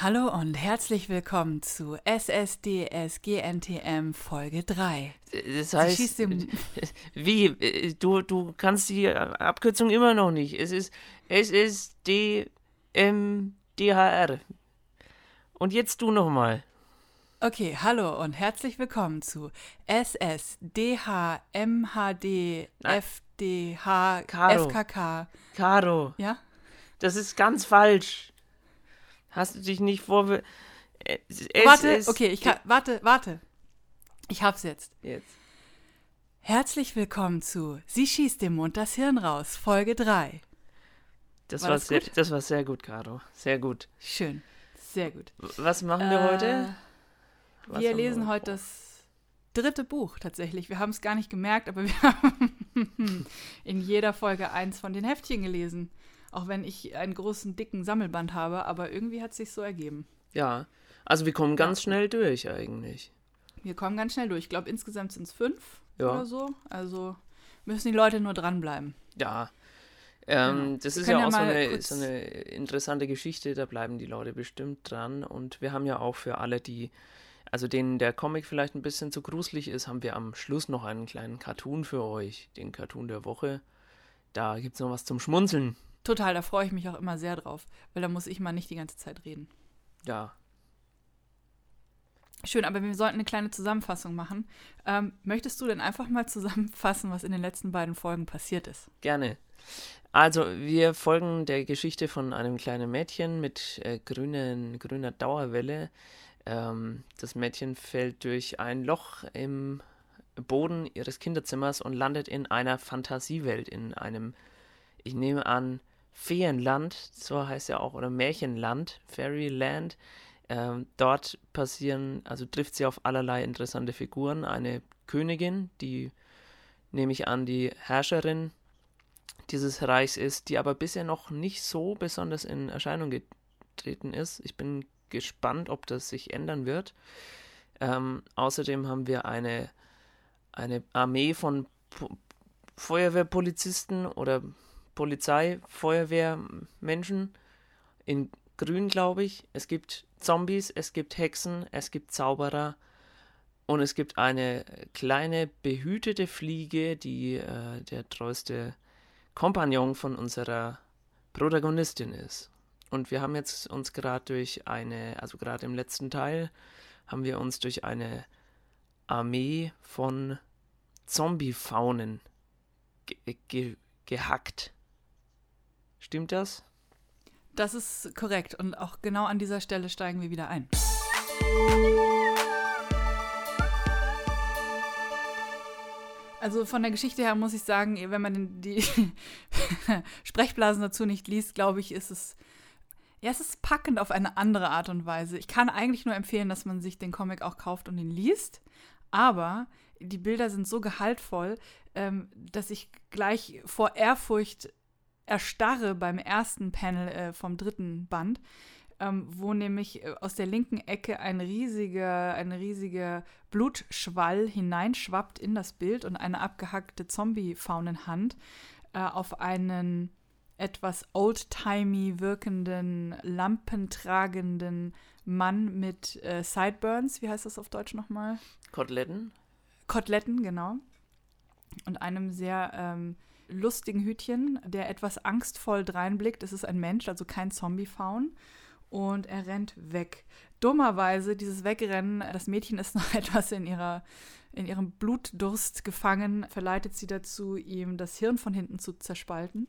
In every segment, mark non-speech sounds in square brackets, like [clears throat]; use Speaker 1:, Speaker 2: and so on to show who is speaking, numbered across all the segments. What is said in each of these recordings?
Speaker 1: Hallo und herzlich willkommen zu SSDSGNTM Folge 3.
Speaker 2: Das heißt, [laughs] wie? Du, du kannst die Abkürzung immer noch nicht. Es ist SSDMDHR. Und jetzt du nochmal.
Speaker 1: Okay, hallo und herzlich willkommen zu SSDHMHDFDH
Speaker 2: Caro.
Speaker 1: Ja?
Speaker 2: Das ist ganz falsch. Hast du dich nicht vor.
Speaker 1: Äh, es, warte, es, okay, ich kann. Warte, warte. Ich hab's jetzt.
Speaker 2: Jetzt.
Speaker 1: Herzlich willkommen zu Sie schießt dem Mund das Hirn raus, Folge 3.
Speaker 2: Das war, war das, sehr, das war sehr gut, Caro. Sehr gut.
Speaker 1: Schön. Sehr gut.
Speaker 2: Was machen wir äh, heute?
Speaker 1: Was wir lesen wir heute das dritte Buch tatsächlich. Wir haben es gar nicht gemerkt, aber wir [laughs] haben in jeder Folge eins von den Heftchen gelesen. Auch wenn ich einen großen, dicken Sammelband habe, aber irgendwie hat es sich so ergeben.
Speaker 2: Ja, also wir kommen ganz ja. schnell durch eigentlich.
Speaker 1: Wir kommen ganz schnell durch. Ich glaube, insgesamt sind es fünf ja. oder so. Also müssen die Leute nur dranbleiben.
Speaker 2: Ja. Ähm, genau. Das ist ja auch ja so, eine, so eine interessante Geschichte, da bleiben die Leute bestimmt dran. Und wir haben ja auch für alle, die, also denen der Comic vielleicht ein bisschen zu gruselig ist, haben wir am Schluss noch einen kleinen Cartoon für euch, den Cartoon der Woche. Da gibt es noch was zum Schmunzeln.
Speaker 1: Total, da freue ich mich auch immer sehr drauf, weil da muss ich mal nicht die ganze Zeit reden.
Speaker 2: Ja.
Speaker 1: Schön, aber wir sollten eine kleine Zusammenfassung machen. Ähm, möchtest du denn einfach mal [laughs] zusammenfassen, was in den letzten beiden Folgen passiert ist?
Speaker 2: Gerne. Also, wir folgen der Geschichte von einem kleinen Mädchen mit äh, grünen, grüner Dauerwelle. Ähm, das Mädchen fällt durch ein Loch im Boden ihres Kinderzimmers und landet in einer Fantasiewelt, in einem, ich nehme an, Feenland, so heißt ja auch, oder Märchenland, Fairyland. Ähm, dort passieren, also trifft sie auf allerlei interessante Figuren. Eine Königin, die nehme ich an, die Herrscherin dieses Reichs ist, die aber bisher noch nicht so besonders in Erscheinung getreten ist. Ich bin gespannt, ob das sich ändern wird. Ähm, außerdem haben wir eine, eine Armee von po Feuerwehrpolizisten oder Polizei, Feuerwehr, Menschen in Grün, glaube ich. Es gibt Zombies, es gibt Hexen, es gibt Zauberer und es gibt eine kleine behütete Fliege, die äh, der treueste Kompagnon von unserer Protagonistin ist. Und wir haben jetzt uns gerade durch eine, also gerade im letzten Teil, haben wir uns durch eine Armee von Zombie-Faunen ge ge gehackt. Stimmt das?
Speaker 1: Das ist korrekt und auch genau an dieser Stelle steigen wir wieder ein. Also von der Geschichte her muss ich sagen, wenn man die [laughs] Sprechblasen dazu nicht liest, glaube ich, ist es ja, es ist packend auf eine andere Art und Weise. Ich kann eigentlich nur empfehlen, dass man sich den Comic auch kauft und ihn liest. Aber die Bilder sind so gehaltvoll, ähm, dass ich gleich vor Ehrfurcht erstarre beim ersten Panel äh, vom dritten Band, ähm, wo nämlich äh, aus der linken Ecke ein riesiger, ein riesiger Blutschwall hineinschwappt in das Bild und eine abgehackte Zombie-Faunenhand äh, auf einen etwas oldtimey wirkenden, lampentragenden Mann mit äh, Sideburns, wie heißt das auf Deutsch nochmal?
Speaker 2: Koteletten.
Speaker 1: Koteletten, genau. Und einem sehr ähm, lustigen Hütchen, der etwas angstvoll dreinblickt. Es ist ein Mensch, also kein Zombie-Faun. Und er rennt weg. Dummerweise, dieses Wegrennen, das Mädchen ist noch [laughs] etwas in, ihrer, in ihrem Blutdurst gefangen, verleitet sie dazu, ihm das Hirn von hinten zu zerspalten.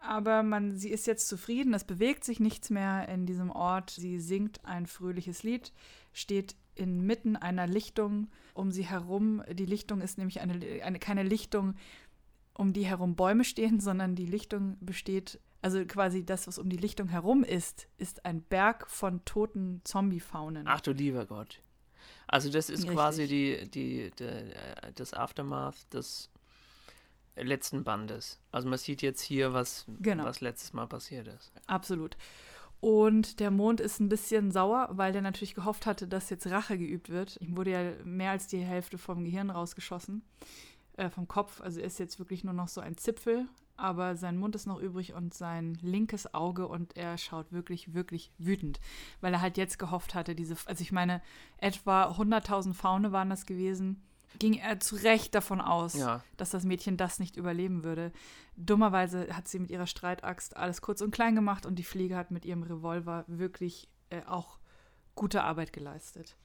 Speaker 1: Aber man, sie ist jetzt zufrieden, es bewegt sich nichts mehr in diesem Ort. Sie singt ein fröhliches Lied, steht inmitten einer Lichtung um sie herum. Die Lichtung ist nämlich eine, eine, keine Lichtung, um die herum Bäume stehen, [laughs] sondern die Lichtung besteht, also quasi das, was um die Lichtung herum ist, ist ein Berg von toten Zombie-Faunen.
Speaker 2: Ach du lieber Gott. Also das ist Richtig. quasi die, die, die, äh, das Aftermath des letzten Bandes. Also man sieht jetzt hier, was, genau. was letztes Mal passiert ist.
Speaker 1: Absolut. Und der Mond ist ein bisschen sauer, weil der natürlich gehofft hatte, dass jetzt Rache geübt wird. Ihm wurde ja mehr als die Hälfte vom Gehirn rausgeschossen äh, vom Kopf. Also er ist jetzt wirklich nur noch so ein Zipfel aber sein Mund ist noch übrig und sein linkes Auge und er schaut wirklich, wirklich wütend, weil er halt jetzt gehofft hatte, diese, also ich meine, etwa 100.000 Faune waren das gewesen, ging er zu Recht davon aus,
Speaker 2: Ja.
Speaker 1: dass das Mädchen das nicht überleben würde. Dummerweise hat sie mit ihrer Streitaxt alles kurz und klein gemacht und die Fliege hat mit ihrem Revolver wirklich äh, auch gute Arbeit geleistet.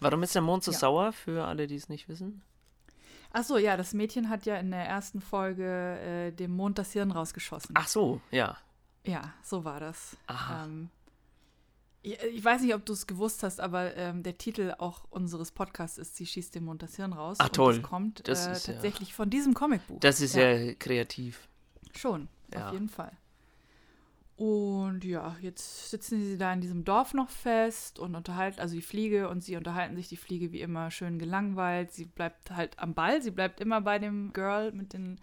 Speaker 2: Warum ist der Mond so
Speaker 1: Ja.
Speaker 2: sauer, für alle, die es nicht wissen?
Speaker 1: Ach so, ja, das Mädchen hat ja in der ersten Folge äh, dem Mond das Hirn rausgeschossen.
Speaker 2: Ach so, ja.
Speaker 1: Ja, so war das.
Speaker 2: Aha.
Speaker 1: Ähm, ich, weiß nicht, ob du es gewusst hast, aber ähm, der Titel auch unseres Podcasts ist Sie schießt dem Mond das Hirn raus.
Speaker 2: Ach,
Speaker 1: Und
Speaker 2: toll.
Speaker 1: Das kommt
Speaker 2: Das
Speaker 1: äh,
Speaker 2: ist ja-
Speaker 1: tatsächlich von diesem Comicbuch.
Speaker 2: Das ist ja, kreativ.
Speaker 1: Schon,
Speaker 2: Ja.
Speaker 1: auf jeden Fall. Und ja, jetzt sitzen sie da in diesem Dorf noch fest und unterhalten, also die Fliege und sie unterhalten sich, die Fliege wie immer schön gelangweilt. Sie bleibt halt am Ball, sie bleibt immer bei dem Girl mit den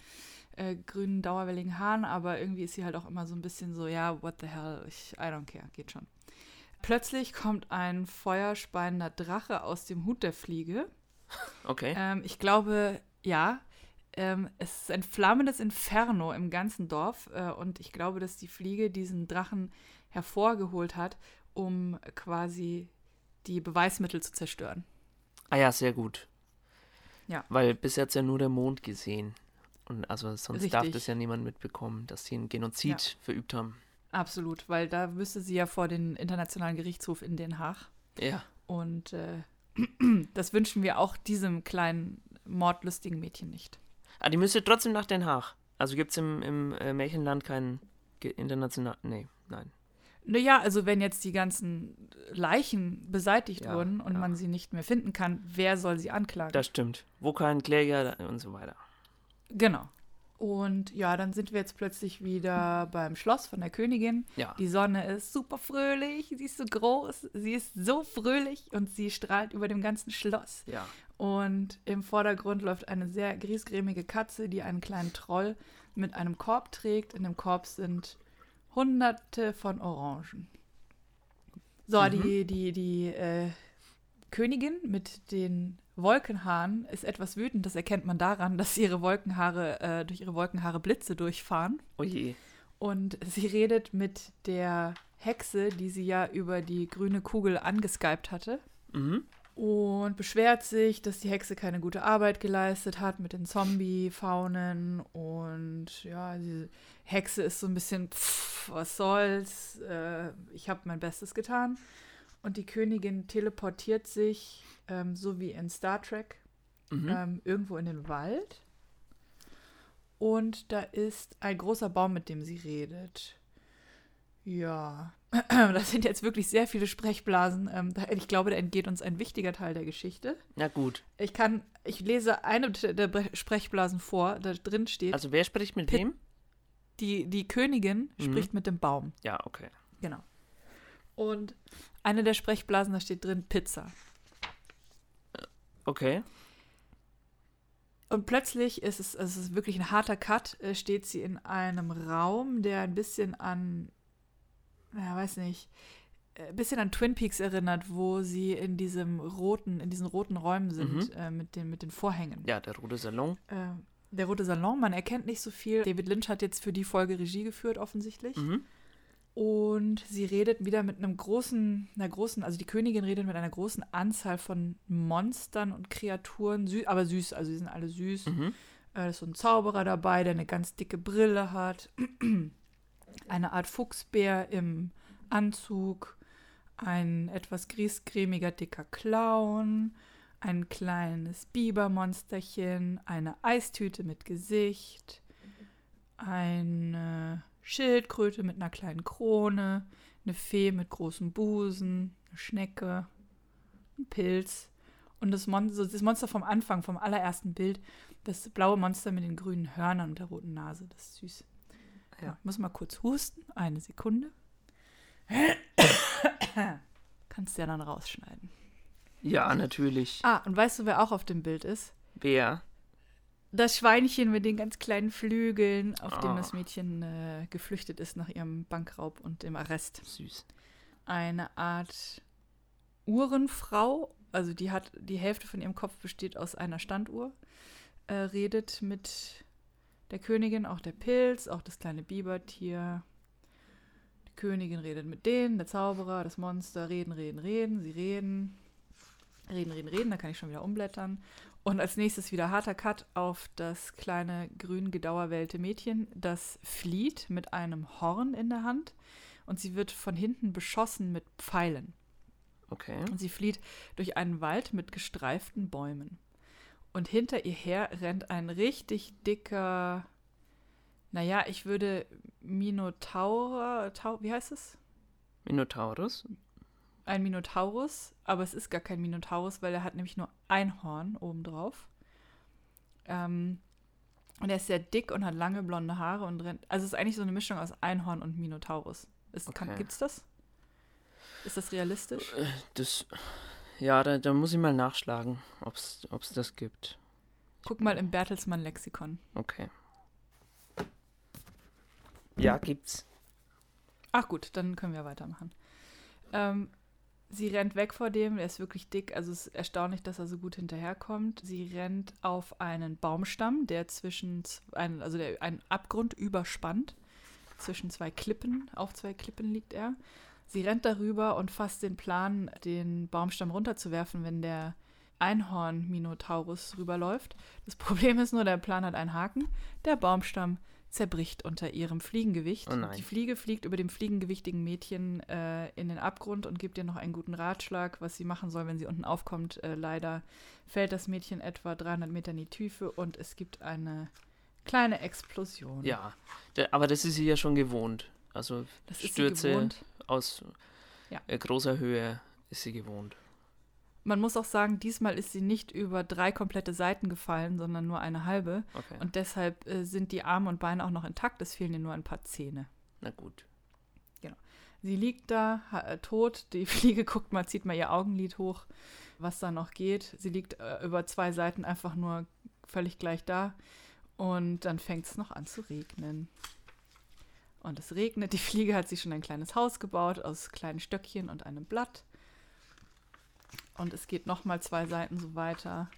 Speaker 1: äh, grünen, dauerwelligen Haaren, aber irgendwie ist sie halt auch immer so ein bisschen so, ja, what the hell, ich, I don't care, geht schon. Plötzlich kommt ein feuerspeiender Drache aus dem Hut der Fliege.
Speaker 2: Okay.
Speaker 1: Ähm, ich glaube, ja. Ähm, es ist ein flammendes Inferno im ganzen Dorf. Äh, und ich glaube, dass die Fliege diesen Drachen hervorgeholt hat, um quasi die Beweismittel zu zerstören.
Speaker 2: Ah ja, sehr gut.
Speaker 1: Ja.
Speaker 2: Weil bis jetzt ja nur der Mond gesehen. Und also sonst darf
Speaker 1: Richtig.
Speaker 2: das ja niemand mitbekommen, dass sie einen Genozid verübt haben.
Speaker 1: Absolut, weil da müsste sie ja vor den Internationalen Gerichtshof in Den Haag.
Speaker 2: Ja.
Speaker 1: Und äh, [clears throat] das wünschen wir auch diesem kleinen, mordlustigen Mädchen nicht.
Speaker 2: Ah, die müsste trotzdem nach Den Haag. Also gibt es im, im äh, Märchenland keinen ge- international. Nee, nein.
Speaker 1: Naja, also wenn jetzt die ganzen Leichen beseitigt
Speaker 2: Ja,
Speaker 1: wurden und
Speaker 2: ja.
Speaker 1: man sie nicht mehr finden kann, wer soll sie anklagen?
Speaker 2: Das stimmt. Wo kein Kläger und so weiter.
Speaker 1: Genau. Und ja, dann sind wir jetzt plötzlich wieder beim Schloss von der Königin.
Speaker 2: Ja.
Speaker 1: Die Sonne ist super fröhlich, sie ist so groß, sie ist so fröhlich und sie strahlt über dem ganzen Schloss.
Speaker 2: Ja.
Speaker 1: Und im Vordergrund läuft eine sehr griesgrämige Katze, die einen kleinen Troll mit einem Korb trägt. In dem Korb sind hunderte von Orangen. So,
Speaker 2: Mhm.
Speaker 1: die, die, die äh, Königin mit den Wolkenhaaren ist etwas wütend. Das erkennt man daran, dass ihre Wolkenhaare, äh, durch ihre Wolkenhaare Blitze durchfahren.
Speaker 2: Oh je.
Speaker 1: Und sie redet mit der Hexe, die sie ja über die grüne Kugel angeskypt hatte
Speaker 2: Mhm.
Speaker 1: und beschwert sich, dass die Hexe keine gute Arbeit geleistet hat mit den Zombie-Faunen und ja, die Hexe ist so ein bisschen, pff, was soll's, äh, ich habe mein Bestes getan. Und die Königin teleportiert sich, ähm, so wie in Star Trek,
Speaker 2: Mhm.
Speaker 1: ähm, irgendwo in den Wald. Und da ist ein großer Baum, mit dem sie redet. Ja, [clears throat] das sind jetzt wirklich sehr viele Sprechblasen. Ähm, ich glaube, da entgeht uns ein wichtiger Teil der Geschichte.
Speaker 2: Na gut.
Speaker 1: Ich kann, ich lese eine der Sprechblasen vor, da drin steht,
Speaker 2: Also wer spricht mit
Speaker 1: Pit-
Speaker 2: wem?
Speaker 1: die, die Königin
Speaker 2: Mhm.
Speaker 1: spricht mit dem Baum.
Speaker 2: Ja, okay.
Speaker 1: Genau. Und eine der Sprechblasen, da steht drin Pizza.
Speaker 2: Okay.
Speaker 1: Und plötzlich ist es, es ist wirklich ein harter Cut, äh, steht sie in einem Raum, der ein bisschen an, ja, weiß nicht, äh, ein bisschen an Twin Peaks erinnert, wo sie in diesem roten, in diesen roten Räumen sind, äh, mit, den, mit den Vorhängen.
Speaker 2: Ja, der rote Salon.
Speaker 1: Äh, der rote Salon, man erkennt nicht so viel. David Lynch hat jetzt für die Folge Regie geführt, offensichtlich.
Speaker 2: Mhm.
Speaker 1: Und sie redet wieder mit einem großen, einer großen, also die Königin redet mit einer großen Anzahl von Monstern und Kreaturen, sü aber süß, also die sind alle süß.
Speaker 2: Mhm.
Speaker 1: Äh, ist so ein Zauberer dabei, der eine ganz dicke Brille hat. [clears throat] eine Art Fuchsbär im Anzug. Ein etwas griesgrämiger, dicker Clown. Ein kleines Bibermonsterchen. Eine Eistüte mit Gesicht. Eine Schildkröte mit einer kleinen Krone. Eine Fee mit großem Busen. Eine Schnecke. Ein Pilz. Und das Monster, das Monster vom Anfang, vom allerersten Bild, das blaue Monster mit den grünen Hörnern und der roten Nase, das ist süß. Ja.
Speaker 2: Ja.
Speaker 1: Ich muss mal kurz husten. Eine Sekunde. [coughs] Kannst du ja dann rausschneiden.
Speaker 2: Ja, natürlich.
Speaker 1: Ah, und weißt du, wer auch auf dem Bild ist?
Speaker 2: Wer?
Speaker 1: Das Schweinchen mit den ganz kleinen Flügeln, auf dem
Speaker 2: Ah.
Speaker 1: das Mädchen äh, geflüchtet ist nach ihrem Bankraub und dem Arrest.
Speaker 2: Süß.
Speaker 1: Eine Art Uhrenfrau, also die hat, die Hälfte von ihrem Kopf besteht aus einer Standuhr, äh, redet mit der Königin auch der Pilz, auch das kleine Bibertier. Die Königin redet mit denen, der Zauberer, das Monster, reden, reden, reden, sie reden, reden, reden, reden, da kann ich schon wieder umblättern. Und als nächstes wieder harter Cut auf das kleine grün gedauerwellte Mädchen, das flieht mit einem Horn in der Hand und sie wird von hinten beschossen mit Pfeilen.
Speaker 2: Okay.
Speaker 1: Und sie flieht durch einen Wald mit gestreiften Bäumen. Und hinter ihr her rennt ein richtig dicker, naja, ich würde Minotaur, Tau, wie heißt es?
Speaker 2: Minotaurus?
Speaker 1: Ein Minotaurus, aber es ist gar kein Minotaurus, weil er hat nämlich nur ein Horn obendrauf. Ähm, und er ist sehr dick und hat lange blonde Haare und rennt. Also es ist eigentlich so eine Mischung aus Einhorn und Minotaurus. Ist,
Speaker 2: Okay.
Speaker 1: kann, gibt's das? Ist das realistisch?
Speaker 2: Das. Ja, da, da muss ich mal nachschlagen, ob es das gibt.
Speaker 1: Guck mal im Bertelsmann-Lexikon.
Speaker 2: Okay. Ja, gibt's.
Speaker 1: Ach gut, dann können wir weitermachen. Ähm, sie rennt weg vor dem, er ist wirklich dick, also es ist erstaunlich, dass er so gut hinterherkommt. Sie rennt auf einen Baumstamm, der zwischen, ein, also der einen Abgrund überspannt. Zwischen zwei Klippen, auf zwei Klippen liegt er. Sie rennt darüber und fasst den Plan, den Baumstamm runterzuwerfen, wenn der Einhorn-Minotaurus rüberläuft. Das [laughs] Problem ist nur, der Plan hat einen Haken. Der Baumstamm zerbricht unter ihrem Fliegengewicht.
Speaker 2: Oh.
Speaker 1: Die Fliege fliegt über dem fliegengewichtigen Mädchen äh, in den Abgrund und gibt ihr noch einen guten Ratschlag, was sie machen soll, wenn sie unten aufkommt. Äh, leider fällt das Mädchen etwa 300 Meter in die Tiefe und es gibt eine kleine Explosion.
Speaker 2: Ja, aber das ist sie ja schon gewohnt. Also
Speaker 1: das
Speaker 2: Stürze
Speaker 1: gewohnt.
Speaker 2: aus
Speaker 1: Ja.
Speaker 2: äh, großer Höhe ist sie gewohnt.
Speaker 1: Man muss auch sagen, diesmal ist sie nicht über drei komplette Seiten gefallen, sondern nur eine halbe.
Speaker 2: Okay.
Speaker 1: Und deshalb äh, sind die Arme und Beine auch noch intakt. Es fehlen ihr nur ein paar Zähne.
Speaker 2: Na gut.
Speaker 1: Sie liegt da, äh, tot. Die [laughs] Fliege guckt mal, zieht mal ihr Augenlid hoch, was da noch geht. Sie liegt äh, über zwei Seiten einfach nur völlig gleich da. Und dann fängt es noch an zu regnen. Und es regnet. Die Fliege hat sich schon ein kleines Haus gebaut aus kleinen Stöckchen und einem Blatt. Und es geht noch mal zwei Seiten so weiter.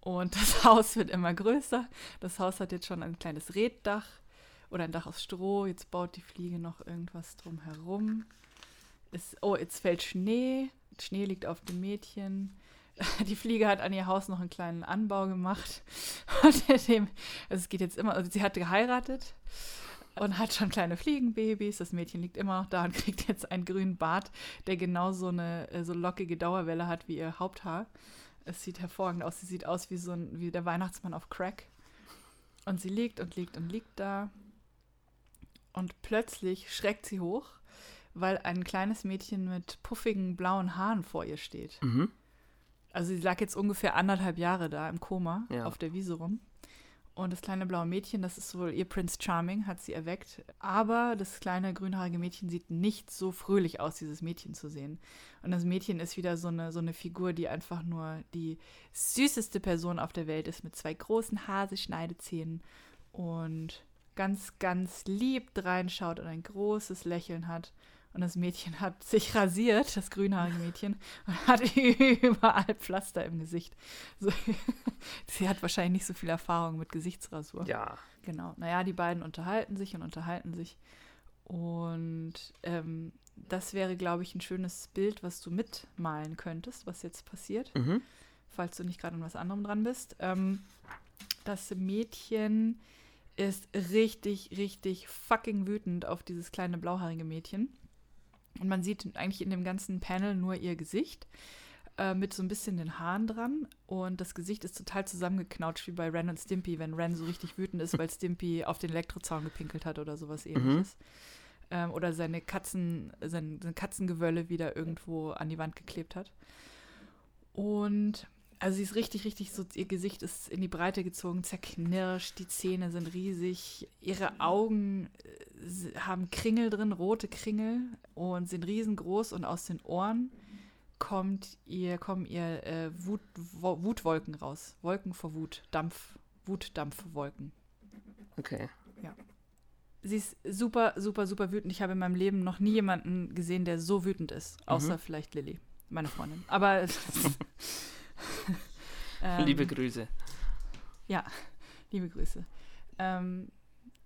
Speaker 1: Und das [laughs] Haus wird immer größer. Das Haus hat jetzt schon ein kleines Reddach oder ein Dach aus Stroh. Jetzt baut die Fliege noch irgendwas drum herum. Es, oh, jetzt fällt Schnee. Schnee liegt auf dem Mädchen. [laughs] Die Fliege hat an ihr Haus noch einen kleinen Anbau gemacht. [laughs] Und dem, also es geht jetzt immer, also sie hat geheiratet und hat schon kleine Fliegenbabys. Das Mädchen liegt immer noch da und [laughs] kriegt jetzt einen grünen Bart, der genau so eine äh, so lockige Dauerwelle hat wie ihr Haupthaar. Es sieht hervorragend aus. Sie sieht aus wie so ein, wie der Weihnachtsmann auf Crack. Und sie liegt und liegt und liegt da. Und plötzlich schreckt sie hoch, weil ein kleines Mädchen mit puffigen blauen Haaren vor ihr steht.
Speaker 2: Mhm.
Speaker 1: Also sie lag jetzt ungefähr anderthalb Jahre da im Koma
Speaker 2: Ja.
Speaker 1: auf der Wiese rum. Und das kleine blaue Mädchen, das ist wohl ihr Prince Charming, hat sie erweckt. Aber das kleine grünhaarige Mädchen sieht nicht so fröhlich aus, dieses Mädchen zu sehen. Und das Mädchen ist wieder so eine, so eine Figur, die einfach nur die süßeste Person auf der Welt ist, mit zwei großen Haselschneidezähnen und ganz, ganz lieb reinschaut und ein großes Lächeln hat. Und das Mädchen hat sich rasiert, das grünhaarige Mädchen, und hat [laughs] überall Pflaster im Gesicht. So, [laughs] sie hat wahrscheinlich nicht so viel Erfahrung mit Gesichtsrasur.
Speaker 2: Ja.
Speaker 1: Genau. Naja, die beiden unterhalten sich und unterhalten sich. Und ähm, das wäre, glaube ich, ein schönes Bild, was du mitmalen könntest, was jetzt passiert,
Speaker 2: Mhm.
Speaker 1: falls du nicht gerade an was anderem dran bist. Ähm, das Mädchen ist richtig, richtig fucking wütend auf dieses kleine blauhaarige Mädchen. Und man sieht eigentlich in dem ganzen Panel nur ihr Gesicht äh, mit so ein bisschen den Haaren dran. Und das Gesicht ist total zusammengeknautscht wie bei Ren und Stimpy, wenn Ren so richtig wütend ist, weil [laughs] Stimpy auf den Elektrozaun gepinkelt hat oder sowas ähnliches. Ähm, oder seine Katzen, sein, sein Katzengewölle wieder irgendwo an die Wand geklebt hat. Und also sie ist richtig, richtig so, ihr Gesicht ist in die Breite gezogen, zerknirscht, die Zähne sind riesig, ihre Augen äh, haben Kringel drin, rote Kringel und sind riesengroß und aus den Ohren kommt ihr, kommen ihr äh, Wut, Wo- Wutwolken raus. Wolken vor Wut, Dampf, Wutdampfwolken.
Speaker 2: Okay.
Speaker 1: Sie ist super, super, super wütend. Ich habe in meinem Leben noch nie jemanden gesehen, der so wütend ist. Außer
Speaker 2: Mhm.
Speaker 1: vielleicht Lilly, meine Freundin. Aber [laughs] [laughs] ähm,
Speaker 2: Liebe Grüße. [laughs]
Speaker 1: liebe Grüße. Ähm,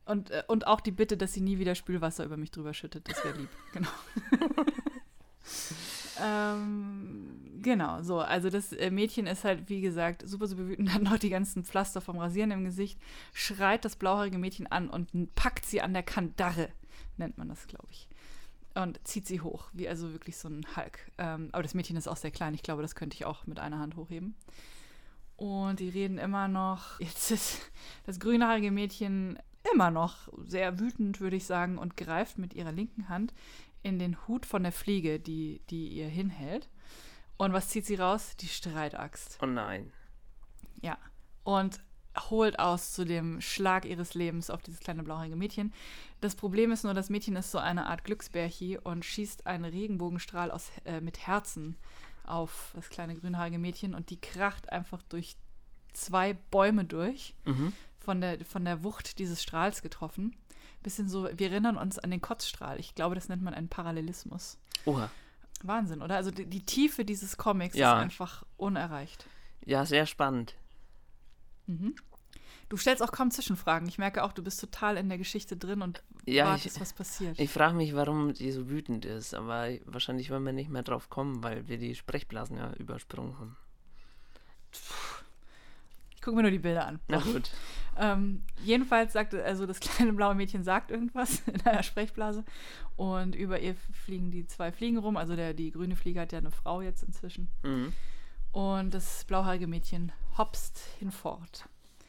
Speaker 1: und, äh, und auch die Bitte, dass sie nie wieder Spülwasser über mich drüber schüttet. Das wäre lieb. [laughs] Genau. ähm, genau, so. Also das äh, Mädchen ist halt, wie gesagt, super, super wütend, hat noch die ganzen Pflaster vom Rasieren im Gesicht, schreit das blauhaarige Mädchen an und packt sie an der Kandare, nennt man das, glaube ich. Und zieht sie hoch, wie also wirklich so ein Hulk. Ähm, aber das Mädchen ist auch sehr klein. Ich glaube, das könnte ich auch mit einer Hand hochheben. Und die reden immer noch. [laughs] Jetzt ist das grünhaarige Mädchen immer noch sehr wütend, würde ich sagen, und greift mit ihrer linken Hand in den Hut von der Fliege, die, die ihr hinhält. Und was zieht sie raus? Die Streitaxt.
Speaker 2: Oh nein.
Speaker 1: Ja. Und holt aus zu dem Schlag ihres Lebens auf dieses kleine blauhaarige Mädchen. Das Problem ist nur, das Mädchen ist so eine Art Glücksbärchi und schießt einen Regenbogenstrahl aus, äh, mit Herzen auf das kleine grünhaarige Mädchen und die kracht einfach durch zwei Bäume durch,
Speaker 2: Mhm.
Speaker 1: von der, von der Wucht dieses Strahls getroffen. Bisschen so, wir erinnern uns an den Kotzstrahl. Ich glaube, das nennt man einen Parallelismus.
Speaker 2: Oha.
Speaker 1: Wahnsinn, oder? Also die, die Tiefe dieses Comics
Speaker 2: Ja.
Speaker 1: ist einfach unerreicht.
Speaker 2: Ja, sehr spannend.
Speaker 1: Mhm. Du stellst auch kaum Zwischenfragen. Ich merke auch, du bist total in der Geschichte drin und
Speaker 2: Ja,
Speaker 1: wartest,
Speaker 2: ich,
Speaker 1: was passiert.
Speaker 2: ich frage mich, warum die so wütend ist, aber wahrscheinlich wollen wir nicht mehr drauf kommen, weil wir die Sprechblasen ja übersprungen haben.
Speaker 1: Ich gucke mir nur die Bilder an.
Speaker 2: Na gut.
Speaker 1: Ähm, jedenfalls sagt, also das [laughs] kleine blaue Mädchen sagt irgendwas [laughs] in einer Sprechblase und über ihr fliegen die zwei Fliegen rum. Also der, die grüne Fliege hat ja eine Frau jetzt inzwischen.
Speaker 2: Mhm.
Speaker 1: Und das blauhaarige Mädchen hopst hinfort.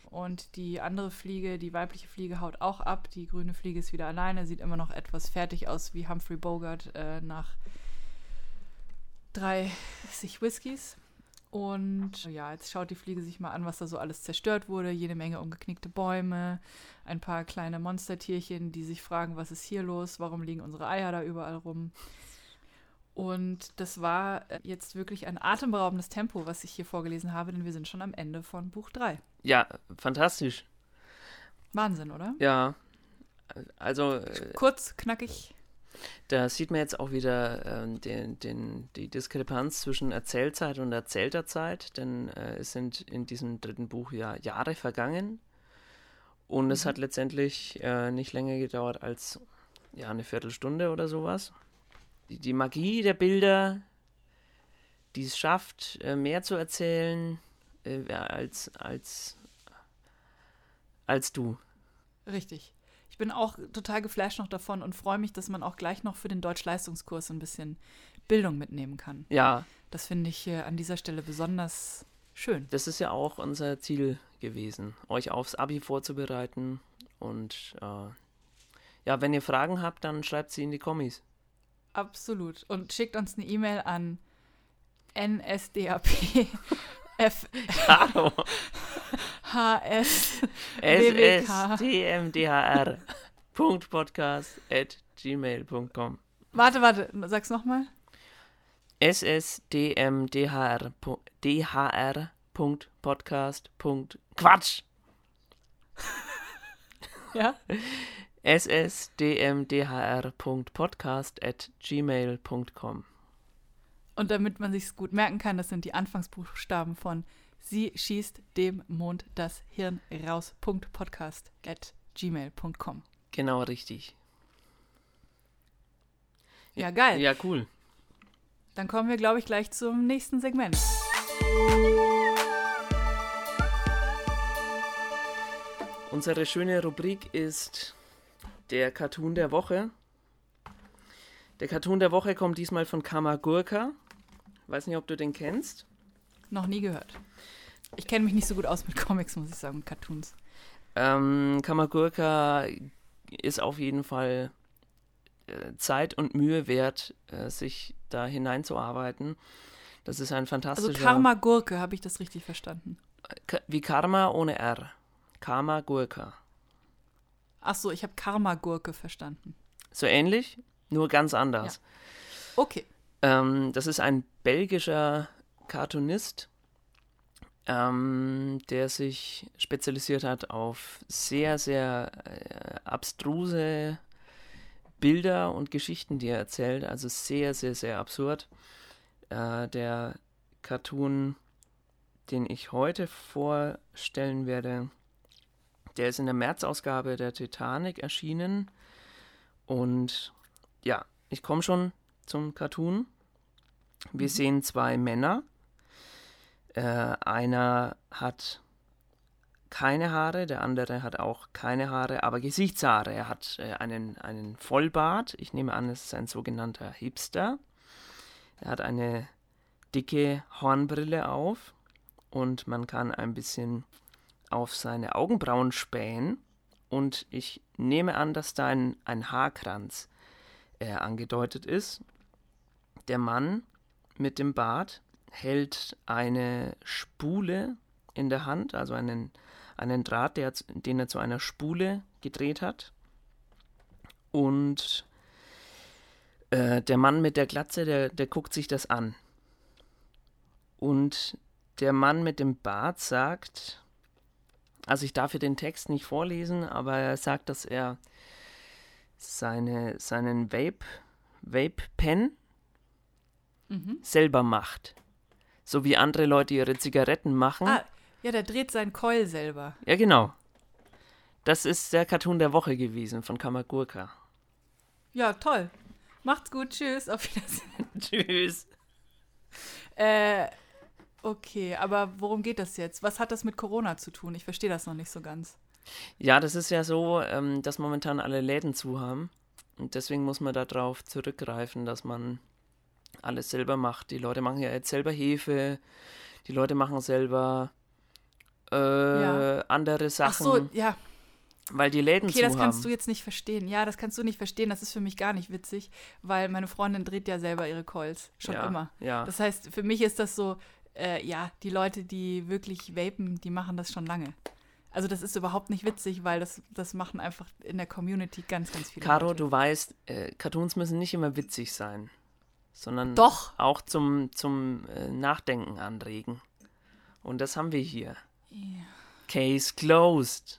Speaker 1: Und die andere Fliege, die weibliche Fliege, haut auch ab. Die grüne Fliege ist wieder alleine, sieht immer noch etwas fertig aus wie Humphrey Bogart äh, nach 30 Whiskys. Und ja, jetzt schaut die Fliege sich mal an, was da so alles zerstört wurde. Jede Menge umgeknickte Bäume, ein paar kleine Monstertierchen, die sich fragen, was ist hier los? Warum liegen unsere Eier da überall rum? Und das war äh, jetzt wirklich ein atemberaubendes Tempo, was ich hier vorgelesen habe, denn wir sind schon am Ende von Buch 3.
Speaker 2: Ja, fantastisch.
Speaker 1: Wahnsinn, oder?
Speaker 2: Ja. Also, äh,
Speaker 1: Kurz, knackig.
Speaker 2: da sieht man jetzt auch wieder ähm, den, den, die Diskrepanz zwischen Erzählzeit und erzählter Zeit, denn äh, es sind in diesem dritten Buch ja Jahre vergangen und es
Speaker 1: Mhm.
Speaker 2: hat letztendlich äh, nicht länger gedauert als ja, eine Viertelstunde oder sowas. Die, die Magie der Bilder, die es schafft, äh, mehr zu erzählen äh, als, als, als du.
Speaker 1: Richtig. Ich bin auch total geflasht noch davon und freue mich, dass man auch gleich noch für den Deutsch-Leistungskurs ein bisschen Bildung mitnehmen kann.
Speaker 2: Ja,
Speaker 1: Das finde ich äh, an dieser Stelle besonders schön.
Speaker 2: Das ist ja auch unser Ziel gewesen, euch aufs Abi vorzubereiten. Und äh, ja, wenn ihr Fragen habt, dann schreibt sie in die Kommis.
Speaker 1: Absolut. Und schickt uns eine E-Mail an nsdap f
Speaker 2: Hallo.
Speaker 1: hs.
Speaker 2: Punkt Podcast at gmail.com
Speaker 1: Warte, warte, sag's nochmal.
Speaker 2: ssdmdhr. dhr. Podcast. Quatsch.
Speaker 1: Ja? [laughs]
Speaker 2: ssdmdhr. Punkt Podcast at gmail.com
Speaker 1: Und damit man sich's gut merken kann, das sind die Anfangsbuchstaben von Sie schießt dem Mond das Hirn raus. Podcast at gmail.com.
Speaker 2: Genau richtig.
Speaker 1: Ja, geil.
Speaker 2: Ja, cool.
Speaker 1: Dann kommen wir, glaube ich, gleich zum nächsten Segment.
Speaker 2: Unsere schöne Rubrik ist der Cartoon der Woche. Der Cartoon der Woche kommt diesmal von Kamagurka. Weiß nicht, ob du den kennst.
Speaker 1: Noch nie gehört. Ich kenne mich nicht so gut aus mit Comics, muss ich sagen, und Cartoons.
Speaker 2: Ähm, Kamagurka ist auf jeden Fall äh, Zeit und Mühe wert, äh, sich da hineinzuarbeiten. Das ist ein
Speaker 1: Also
Speaker 2: fantastischer...
Speaker 1: Karma Gurke, habe ich das richtig verstanden?
Speaker 2: Ka- wie Karma ohne R. Kamagurka.
Speaker 1: Ach so, ich habe Karma Gurke verstanden.
Speaker 2: So ähnlich, nur ganz anders.
Speaker 1: Okay.
Speaker 2: Ähm, das ist ein belgischer Cartoonist, ähm, der sich spezialisiert hat auf sehr, sehr äh, abstruse Bilder und Geschichten, die er erzählt. Also sehr, sehr, sehr absurd. Äh, der Cartoon, den ich heute vorstellen werde, der ist in der März-Ausgabe der Titanic erschienen. Und ja, ich komme schon zum Cartoon. Wir mhm. sehen zwei Männer. Äh, einer hat keine Haare, der andere hat auch keine Haare, aber Gesichtshaare. Er hat äh, einen, einen Vollbart. Ich nehme an, es ist ein sogenannter Hipster. Er hat eine dicke Hornbrille auf und man kann ein bisschen auf seine Augenbrauen spähen. Und ich nehme an, dass da ein, ein Haarkranz äh, angedeutet ist. Der Mann mit dem Bart hält eine Spule in der Hand, also einen, einen Draht, der, den er zu einer Spule gedreht hat. Und äh, der Mann mit der Glatze, der, der guckt sich das an. Und der Mann mit dem Bart sagt, also ich darf hier den Text nicht vorlesen, aber er sagt, dass er seine, seinen Vape, Vape-Pen mhm. selber macht. So wie andere Leute ihre Zigaretten machen.
Speaker 1: Ah, ja, der dreht seinen Keul selber.
Speaker 2: Ja, genau. Das ist der Cartoon der Woche gewesen von Kamagurka.
Speaker 1: Ja, toll. Macht's gut. Tschüss. Auf Wiedersehen. [laughs]
Speaker 2: Tschüss.
Speaker 1: Äh, okay, aber worum geht das jetzt? Was hat das mit Corona zu tun? Ich verstehe das noch nicht so ganz.
Speaker 2: Ja, das ist ja so, ähm, dass momentan alle Läden zu haben. Und deswegen muss man darauf zurückgreifen, dass man alles selber macht. Die Leute machen ja jetzt selber Hefe, die Leute machen selber äh, ja. andere Sachen. Ach so,
Speaker 1: ja.
Speaker 2: Weil die Läden
Speaker 1: okay,
Speaker 2: zu
Speaker 1: das kannst du jetzt nicht verstehen. Ja, das kannst du nicht verstehen. Das ist für mich gar nicht witzig, weil meine Freundin dreht ja selber ihre Calls. Schon
Speaker 2: ja,
Speaker 1: immer.
Speaker 2: Ja.
Speaker 1: Das heißt, für mich ist das so, äh, ja, die Leute, die wirklich vapen, die machen das schon lange. Also das ist überhaupt nicht witzig, weil das, das machen einfach in der Community ganz, ganz viele
Speaker 2: Caro,
Speaker 1: Leute.
Speaker 2: du weißt, äh, Cartoons müssen nicht immer witzig sein, sondern
Speaker 1: Doch.
Speaker 2: auch zum, zum äh, Nachdenken anregen. Und das haben wir hier.
Speaker 1: Yeah.
Speaker 2: Case closed.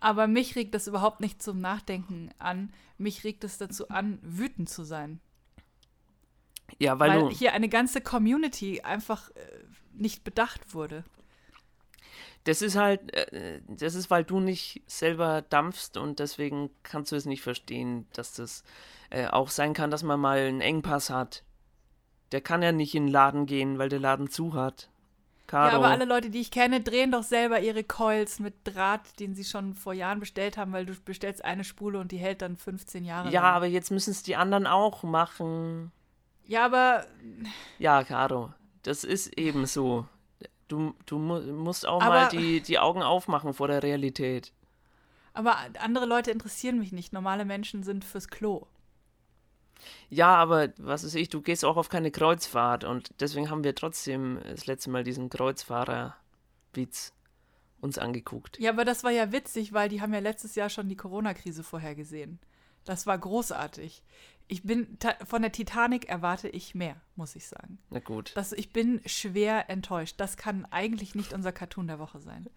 Speaker 1: Aber mich regt das überhaupt nicht zum Nachdenken an. Mich regt es dazu an, wütend zu sein.
Speaker 2: Ja, weil, weil
Speaker 1: hier eine ganze Community einfach äh, nicht bedacht wurde.
Speaker 2: Das ist halt, äh, das ist, weil du nicht selber dampfst und deswegen kannst du es nicht verstehen, dass das äh, auch sein kann, dass man mal einen Engpass hat. Der kann ja nicht in den Laden gehen, weil der Laden zu hat.
Speaker 1: Caro. Ja, aber alle Leute, die ich kenne, drehen doch selber ihre Coils mit Draht, den sie schon vor Jahren bestellt haben, weil du bestellst eine Spule und die hält dann 15 Jahre.
Speaker 2: Ja, lang. aber jetzt müssen es die anderen auch machen.
Speaker 1: Ja, aber.
Speaker 2: Ja, Caro, das ist eben so. Du, du musst auch aber, mal die, die Augen aufmachen vor der Realität.
Speaker 1: Aber andere Leute interessieren mich nicht. Normale Menschen sind fürs Klo.
Speaker 2: Ja, aber was weiß ich, du gehst auch auf keine Kreuzfahrt und deswegen haben wir trotzdem das letzte Mal diesen Kreuzfahrer-Witz uns angeguckt.
Speaker 1: Ja, aber das war ja witzig, weil die haben ja letztes Jahr schon die Corona-Krise vorhergesehen. Das war großartig. Ich bin von der Titanic erwarte ich mehr, muss ich sagen.
Speaker 2: Na gut.
Speaker 1: Das, ich bin schwer enttäuscht. Das kann eigentlich nicht unser Cartoon der Woche sein.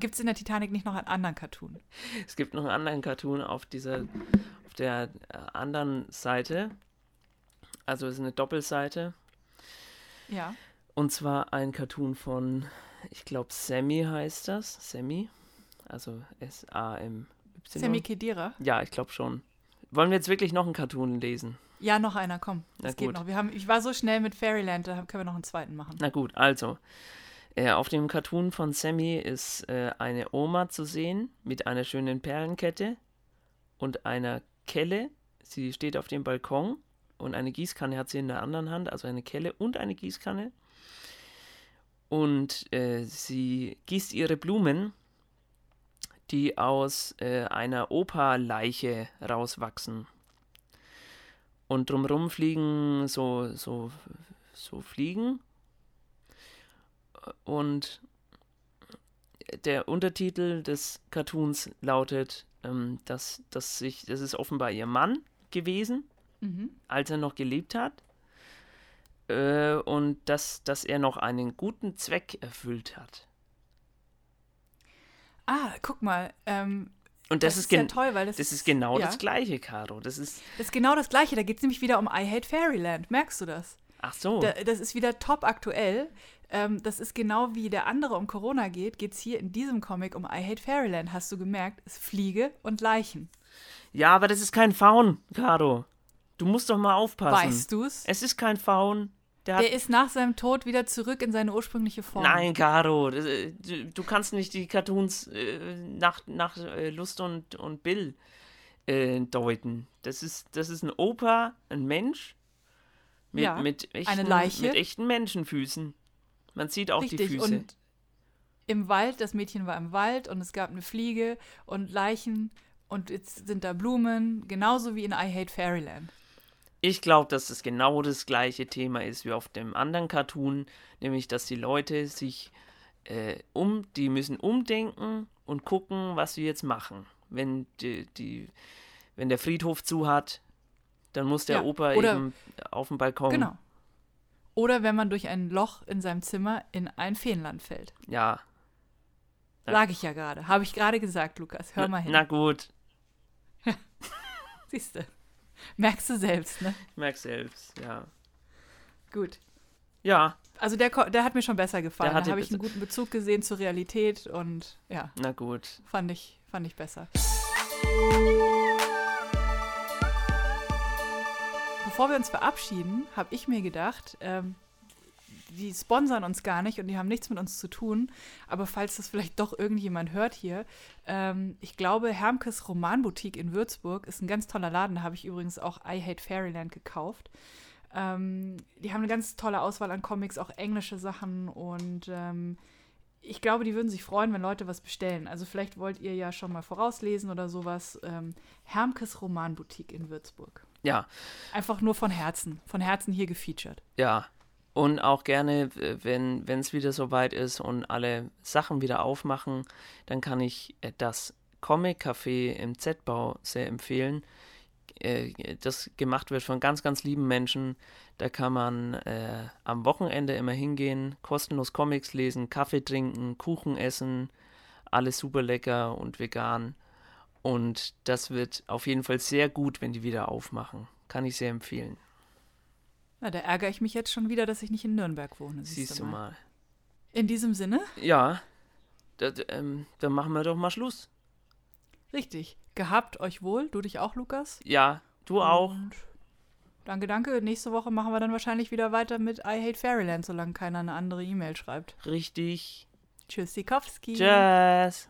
Speaker 1: Gibt es in der Titanic nicht noch einen anderen Cartoon?
Speaker 2: Es gibt noch einen anderen Cartoon auf dieser, auf der äh, anderen Seite. Also es ist eine Doppelseite.
Speaker 1: Ja.
Speaker 2: Und zwar ein Cartoon von, ich glaube, Sammy heißt das. Sammy. Also S-A-M-Y.
Speaker 1: Sammy Kedira?
Speaker 2: Ja, ich glaube schon. Wollen wir jetzt wirklich noch einen Cartoon lesen?
Speaker 1: Ja, noch einer, komm. Das geht noch. Wir haben, ich war so schnell mit Fairyland, da können wir noch einen zweiten machen.
Speaker 2: Na gut, also. Äh, auf dem Cartoon von Sammy ist äh, eine Oma zu sehen mit einer schönen Perlenkette und einer Kelle. Sie steht auf dem Balkon und eine Gießkanne hat sie in der anderen Hand, also eine Kelle und eine Gießkanne. Und äh, sie gießt ihre Blumen die aus äh, einer Operleiche rauswachsen. Und drumherum fliegen so, so, so Fliegen. Und der Untertitel des Cartoons lautet, ähm, dass, dass sich, das ist offenbar ihr Mann gewesen, mhm. als er noch gelebt hat. Äh, und dass, dass er noch einen guten Zweck erfüllt hat.
Speaker 1: Ah, guck mal. Ähm,
Speaker 2: und das, das ist, ist toll, weil das,
Speaker 1: das
Speaker 2: ist genau ja. das Gleiche, Caro. Das ist,
Speaker 1: das ist genau das Gleiche. Da geht es nämlich wieder um I Hate Fairyland. Merkst du das?
Speaker 2: Ach so.
Speaker 1: Da, das ist wieder top aktuell. ähm, das ist genau wie der andere um Corona geht, geht es hier in diesem Comic um I Hate Fairyland. Hast du gemerkt? Es Fliege und Leichen.
Speaker 2: Ja, aber das ist kein Faun, Caro. Du musst doch mal aufpassen.
Speaker 1: Weißt du's?
Speaker 2: Es ist kein Faun. Der,
Speaker 1: Der ist nach seinem Tod wieder zurück in seine ursprüngliche Form.
Speaker 2: Nein, Caro, äh, du, du kannst nicht die Cartoons äh, nach, nach äh, Lust und, und Bill äh, deuten. Das ist, das ist ein Opa, ein Mensch mit,
Speaker 1: Ja,
Speaker 2: mit, echten, mit echten Menschenfüßen. Man sieht auch die
Speaker 1: Richtig.
Speaker 2: Füße.
Speaker 1: Und im Wald, das Mädchen war im Wald und es gab eine Fliege und Leichen und jetzt sind da Blumen, genauso wie in I Hate Fairyland.
Speaker 2: Ich glaube, dass es genau das gleiche Thema ist wie auf dem anderen Cartoon, nämlich dass die Leute sich äh, um, die müssen umdenken und gucken, was sie jetzt machen. Wenn die, die wenn der Friedhof zu hat, dann muss der
Speaker 1: Ja,
Speaker 2: Opa eben auf den Balkon.
Speaker 1: Genau. Oder wenn man durch ein Loch in seinem Zimmer in ein Feenland fällt.
Speaker 2: Ja.
Speaker 1: Sage ich ja gerade. Habe ich gerade gesagt, Lukas. Hör mal hin.
Speaker 2: Na gut, [laughs]
Speaker 1: Siehst du. [laughs] Merkst du selbst, ne?
Speaker 2: ich merke selbst, ja.
Speaker 1: Gut.
Speaker 2: Ja,
Speaker 1: Also der, der hat mir schon besser gefallen. Da habe ich einen guten Bezug gesehen zur Realität und ja,
Speaker 2: na gut.
Speaker 1: fand ich, fand ich besser. Bevor wir uns verabschieden, habe ich mir gedacht, ähm, die sponsern uns gar nicht und die haben nichts mit uns zu tun. Aber falls das vielleicht doch irgendjemand hört hier, ähm, ich glaube, Hermkes Romanboutique in Würzburg ist ein ganz toller Laden. Da habe ich übrigens auch I Hate Fairyland gekauft. Ähm, die haben eine ganz tolle Auswahl an Comics, auch englische Sachen und ähm, ich glaube, die würden sich freuen, wenn Leute was bestellen. Also vielleicht wollt ihr ja schon mal vorauslesen oder sowas. Ähm, Hermkes Romanboutique in Würzburg.
Speaker 2: Ja,
Speaker 1: Einfach nur von Herzen, von Herzen hier gefeatured.
Speaker 2: ja. Und auch gerne, wenn es wieder soweit ist und alle Sachen wieder aufmachen, dann kann ich äh, das Comic Café im Z-Bau sehr empfehlen. Äh, Das gemacht wird von ganz, ganz lieben Menschen. Da kann man äh, am Wochenende immer hingehen, kostenlos Comics lesen, Kaffee trinken, Kuchen essen, alles super lecker und vegan. Und das wird auf jeden Fall sehr gut, wenn die wieder aufmachen. Kann ich sehr empfehlen.
Speaker 1: Na, da ärgere ich mich jetzt schon wieder, dass ich nicht in Nürnberg wohne.
Speaker 2: Siehst du mal.
Speaker 1: In diesem Sinne,
Speaker 2: Ja, da, ähm, dann machen wir doch mal Schluss.
Speaker 1: richtig. Gehabt euch wohl, du dich auch, Lukas.
Speaker 2: Ja, du auch.
Speaker 1: Und danke, danke. Nächste Woche machen wir dann wahrscheinlich wieder weiter mit I Hate Fairyland, solange keiner eine andere E-Mail schreibt.
Speaker 2: Richtig.
Speaker 1: Tschüss, Sikowski.
Speaker 2: Tschüss.